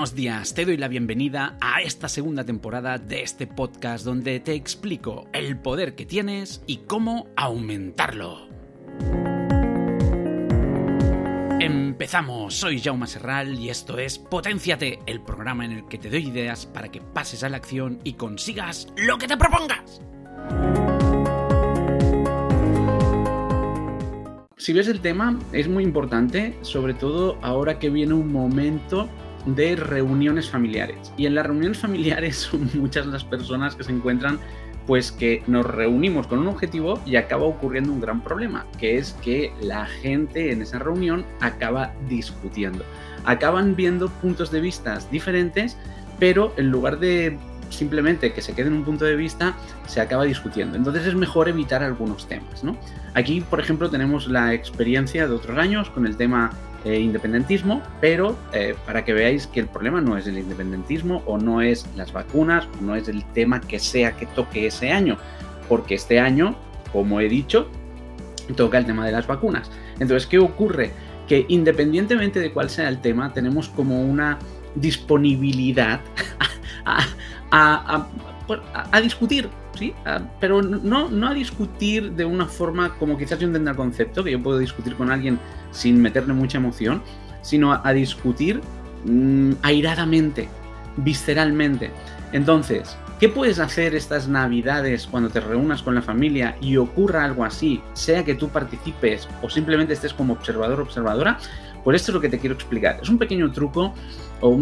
Buenos días, te doy la bienvenida a esta segunda temporada de este podcast donde te explico el poder que tienes y cómo aumentarlo. Empezamos, soy Jaume Serral y esto es Potenciate, el programa en el que te doy ideas para que pases a la acción y consigas lo que te propongas. Si ves el tema, es muy importante, sobre todo ahora que viene un momento de reuniones familiares. Y en las reuniones familiares son muchas las personas que se encuentran pues que nos reunimos con un objetivo y acaba ocurriendo un gran problema, que es que la gente en esa reunión acaba discutiendo. Acaban viendo puntos de vista diferentes, pero en lugar de simplemente que se quede en un punto de vista, se acaba discutiendo. Entonces es mejor evitar algunos temas. ¿no? Aquí, por ejemplo, tenemos la experiencia de otros años con el tema eh, independentismo, pero eh, para que veáis que el problema no es el independentismo o no es las vacunas o no es el tema que sea que toque ese año, porque este año, como he dicho, toca el tema de las vacunas. Entonces, ¿qué ocurre? Que independientemente de cuál sea el tema, tenemos como una disponibilidad a, discutir, ¿sí? pero no, no a discutir de una forma como quizás yo entienda el concepto, que yo puedo discutir con alguien sin meterle mucha emoción, sino a, discutir mm, airadamente, visceralmente. Entonces, ¿qué puedes hacer estas navidades cuando te reúnas con la familia y ocurra algo así, sea que tú participes o simplemente estés como observador o observadora? Pues esto es lo que te quiero explicar. Es un pequeño truco, o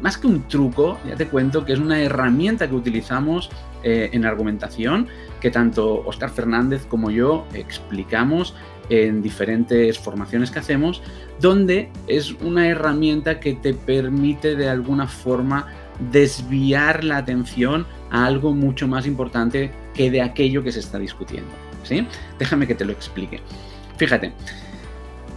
más que un truco, ya te cuento que es una herramienta que utilizamos eh, en argumentación, que tanto Oscar Fernández como yo explicamos en diferentes formaciones que hacemos, donde es una herramienta que te permite de alguna forma desviar la atención a algo mucho más importante que de aquello que se está discutiendo. ¿sí? Déjame que te lo explique. Fíjate,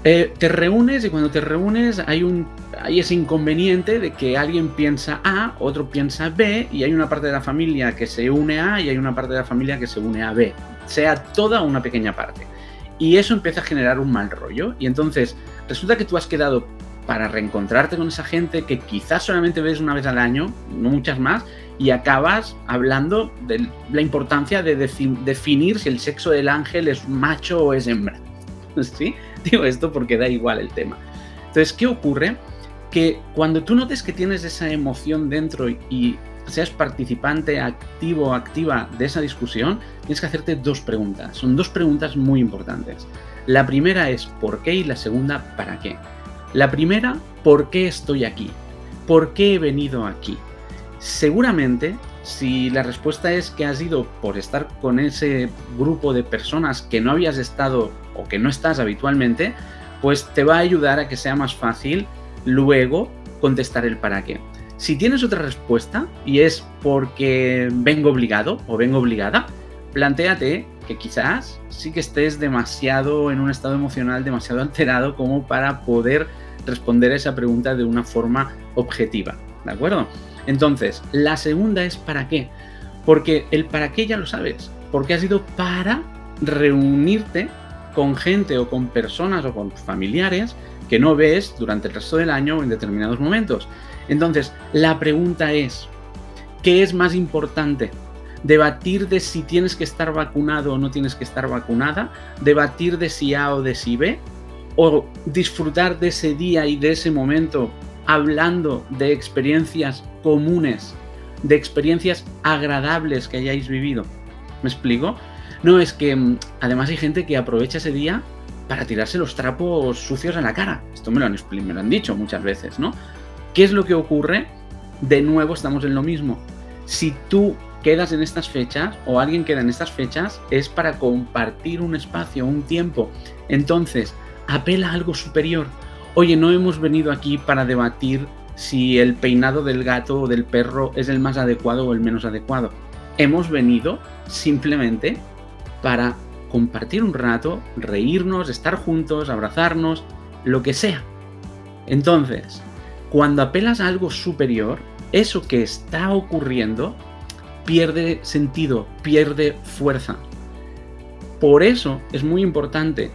eh, te reúnes y cuando te reúnes hay, un, hay ese inconveniente de que alguien piensa A, otro piensa B y hay una parte de la familia que se une a y hay una parte de la familia que se une a B, sea toda una pequeña parte. Y eso empieza a generar un mal rollo. Y entonces resulta que tú has quedado para reencontrarte con esa gente que quizás solamente ves una vez al año, no muchas más, y acabas hablando de la importancia de definir si el sexo del ángel es macho o es hembra. ¿Sí? Esto porque da igual el tema. Entonces, ¿qué ocurre? Que cuando tú notes que tienes esa emoción dentro y seas participante activo o activa de esa discusión, tienes que hacerte dos preguntas. Son dos preguntas muy importantes. La primera es ¿por qué? y la segunda ¿para qué? La primera, ¿por qué estoy aquí? ¿Por qué he venido aquí? Seguramente, si la respuesta es que has ido por estar con ese grupo de personas que no habías estado o que no estás habitualmente, pues te va a ayudar a que sea más fácil luego contestar el para qué. Si tienes otra respuesta y es porque vengo obligado o vengo obligada, planteate que quizás sí que estés demasiado en un estado emocional demasiado alterado como para poder responder a esa pregunta de una forma objetiva. ¿De acuerdo? Entonces, la segunda es ¿para qué? Porque el para qué ya lo sabes. Porque ha sido para reunirte con gente o con personas o con familiares que no ves durante el resto del año o en determinados momentos. Entonces, la pregunta es, ¿qué es más importante? Debatir de si tienes que estar vacunado o no tienes que estar vacunada, debatir de si A o de si B, o disfrutar de ese día y de ese momento hablando de experiencias comunes, de experiencias agradables que hayáis vivido. ¿Me explico? No, es que mm, además hay gente que aprovecha ese día para tirarse los trapos sucios en la cara. Esto me lo han, me lo han dicho muchas veces, ¿no? ¿Qué es lo que ocurre? De nuevo estamos en lo mismo. Si tú quedas en estas fechas o alguien queda en estas fechas, es para compartir un espacio, un tiempo. Entonces, apela a algo superior. Oye, no hemos venido aquí para debatir si el peinado del gato o del perro es el más adecuado o el menos adecuado. Hemos venido simplemente para compartir un rato, reírnos, estar juntos, abrazarnos, lo que sea. Entonces, cuando apelas a algo superior, eso que está ocurriendo pierde sentido, pierde fuerza. Por eso es muy importante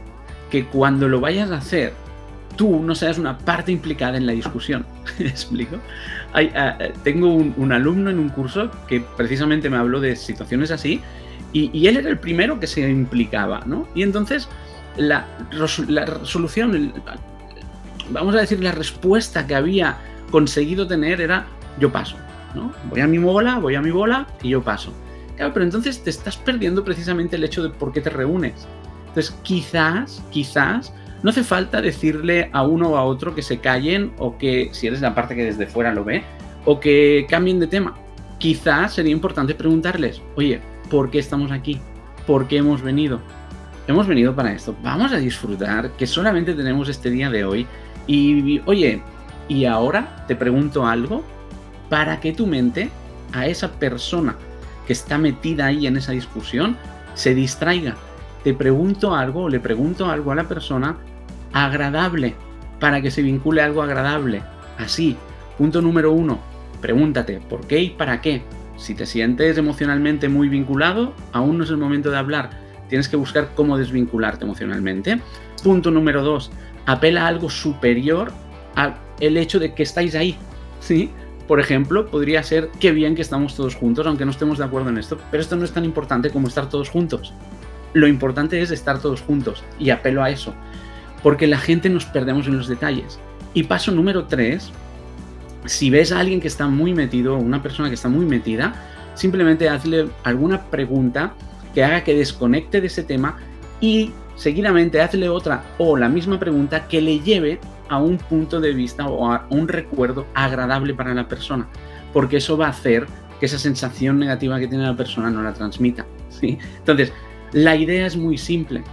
que cuando lo vayas a hacer, tú no seas una parte implicada en la discusión. ¿Me explico? Ah, tengo un, alumno en un curso que precisamente me habló de situaciones así y, él era el primero que se implicaba, ¿no? Y entonces la, la resolución, vamos a decir, la respuesta que había conseguido tener era yo paso, ¿no? Voy a mi bola, voy a mi bola y yo paso. Pero entonces te estás perdiendo precisamente el hecho de por qué te reúnes. Entonces, quizás, quizás no hace falta decirle a uno o a otro que se callen o que, si eres la parte que desde fuera lo ve, o que cambien de tema. Quizás sería importante preguntarles, oye, ¿por qué estamos aquí? ¿Por qué hemos venido? Hemos venido para esto. Vamos a disfrutar que solamente tenemos este día de hoy. Y, oye, y ahora te pregunto algo para que tu mente a esa persona que está metida ahí en esa discusión se distraiga. Te pregunto algo, le pregunto algo a la persona agradable, para que se vincule algo agradable. Así, punto número uno, pregúntate por qué y para qué. Si te sientes emocionalmente muy vinculado, aún no es el momento de hablar. Tienes que buscar cómo desvincularte emocionalmente. Punto número dos, apela a algo superior al hecho de que estáis ahí. ¿Sí? Por ejemplo, podría ser qué bien que estamos todos juntos, aunque no estemos de acuerdo en esto, pero esto no es tan importante como estar todos juntos. Lo importante es estar todos juntos y apelo a eso porque la gente nos perdemos en los detalles. Y paso número tres, si ves a alguien que está muy metido, una persona que está muy metida, simplemente hazle alguna pregunta que haga que desconecte de ese tema y seguidamente hazle otra o la misma pregunta que le lleve a un punto de vista o a un recuerdo agradable para la persona, porque eso va a hacer que esa sensación negativa que tiene la persona no la transmita. ¿sí? Entonces, la idea es muy simple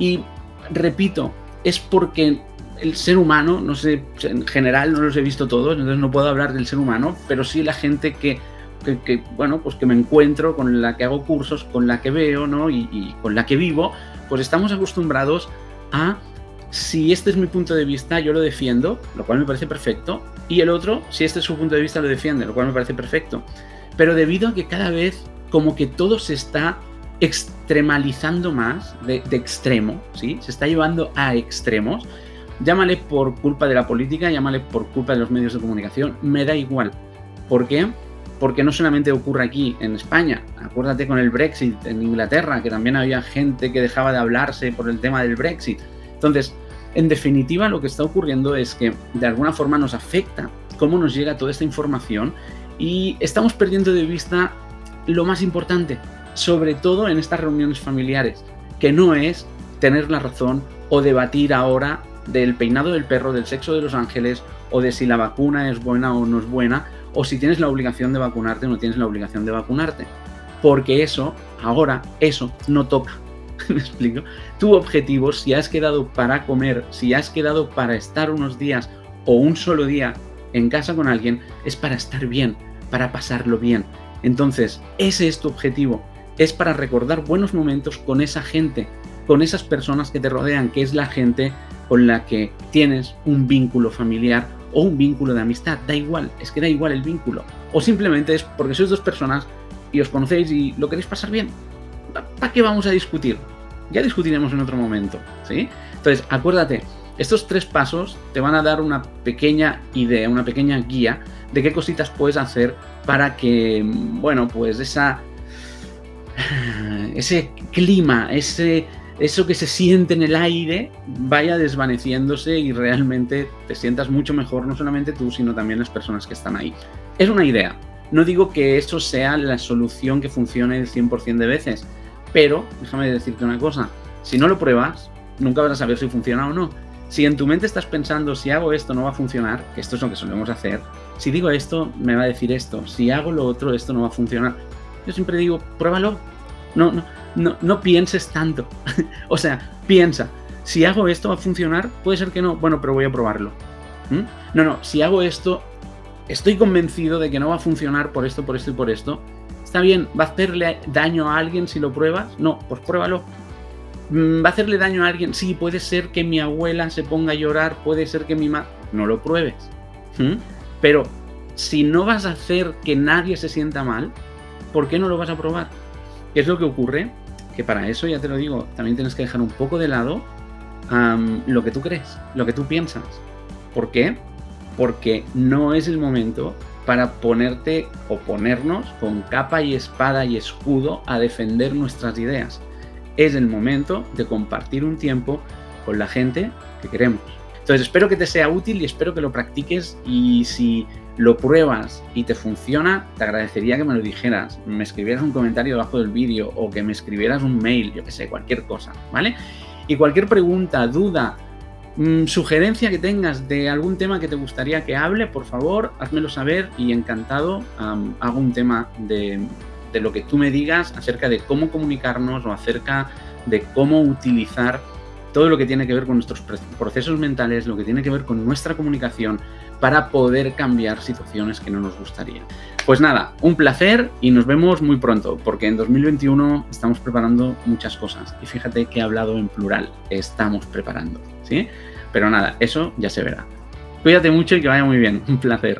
y repito, es porque el ser humano, no sé, en general no los he visto todos, entonces no puedo hablar del ser humano, pero sí la gente que, bueno, pues que me encuentro, con la que hago cursos, con la que veo, ¿no? Y, con la que vivo, pues estamos acostumbrados a, si este es mi punto de vista, yo lo defiendo, lo cual me parece perfecto, y el otro, si este es su punto de vista, lo defiende, lo cual me parece perfecto. Pero debido a que cada vez como que todo se está extremalizando más de, extremo, ¿sí? Se está llevando a extremos. Llámale por culpa de la política, llámale por culpa de los medios de comunicación, me da igual. ¿Por qué? Porque no solamente ocurre aquí en España, acuérdate con el Brexit en Inglaterra, que también había gente que dejaba de hablarse por el tema del Brexit. Entonces, en definitiva, lo que está ocurriendo es que de alguna forma nos afecta cómo nos llega toda esta información y estamos perdiendo de vista lo más importante, sobre todo en estas reuniones familiares, que no es tener la razón o debatir ahora del peinado del perro, del sexo de los ángeles, o de si la vacuna es buena o no es buena, o si tienes la obligación de vacunarte o no tienes la obligación de vacunarte. Porque eso, ahora, eso no toca. ¿Me explico? Tu objetivo, si has quedado para comer, si has quedado para estar unos días o un solo día en casa con alguien, es para estar bien, para pasarlo bien. Entonces, ese es tu objetivo es para recordar buenos momentos con esa gente, con esas personas que te rodean, que es la gente con la que tienes un vínculo familiar o un vínculo de amistad. Da igual, es que da igual el vínculo. O simplemente es porque sois dos personas y os conocéis y lo queréis pasar bien. ¿Para qué vamos a discutir? Ya discutiremos en otro momento, ¿sí? Entonces, acuérdate, estos tres pasos te van a dar una pequeña idea, una pequeña guía de qué cositas puedes hacer para que, bueno, pues esa ese clima, ese, eso que se siente en el aire vaya desvaneciéndose y realmente te sientas mucho mejor, no solamente tú, sino también las personas que están ahí. Es una idea. No digo que eso sea la solución que funcione el 100% de veces, pero déjame decirte una cosa, si no lo pruebas, nunca vas a saber si funciona o no. Si en tu mente estás pensando, si hago esto no va a funcionar, que esto es lo que solemos hacer, si digo esto me va a decir esto, si hago lo otro esto no va a funcionar, yo siempre digo, pruébalo. No, no, no, pienses tanto. o sea, piensa, si hago esto va a funcionar, puede ser que no, bueno, pero voy a probarlo. ¿Mm? No, no, si hago esto, estoy convencido de que no va a funcionar por esto, por esto y por esto. Está bien, ¿va a hacerle daño a alguien si lo pruebas? No, pues pruébalo. Mm, ¿Va a hacerle daño a alguien? Sí, puede ser que mi abuela se ponga a llorar, puede ser que mi madre... No lo pruebes. ¿Mm? Pero si no vas a hacer que nadie se sienta mal, ¿por qué no lo vas a probar? ¿Qué es lo que ocurre? Que para eso, ya te lo digo, también tienes que dejar un poco de lado lo que tú crees, lo que tú piensas. ¿Por qué? Porque no es el momento para ponerte o ponernos con capa y espada y escudo a defender nuestras ideas. Es el momento de compartir un tiempo con la gente que queremos. Entonces espero que te sea útil y espero que lo practiques y si lo pruebas y te funciona, te agradecería que me lo dijeras, me escribieras un comentario debajo del vídeo o que me escribieras un mail, yo que sé, cualquier cosa, ¿vale? Y cualquier pregunta, duda, mm, sugerencia que tengas de algún tema que te gustaría que hable, por favor, házmelo saber y encantado hago un tema de, de lo que tú me digas acerca de cómo comunicarnos o acerca de cómo utilizar todo lo que tiene que ver con nuestros procesos mentales, lo que tiene que ver con nuestra comunicación para poder cambiar situaciones que no nos gustaría. Pues nada, un placer y nos vemos muy pronto, porque en 2021 estamos preparando muchas cosas. Y fíjate que he hablado en plural, estamos preparando, ¿sí? Pero nada, eso ya se verá. Cuídate mucho y que vaya muy bien. Un placer.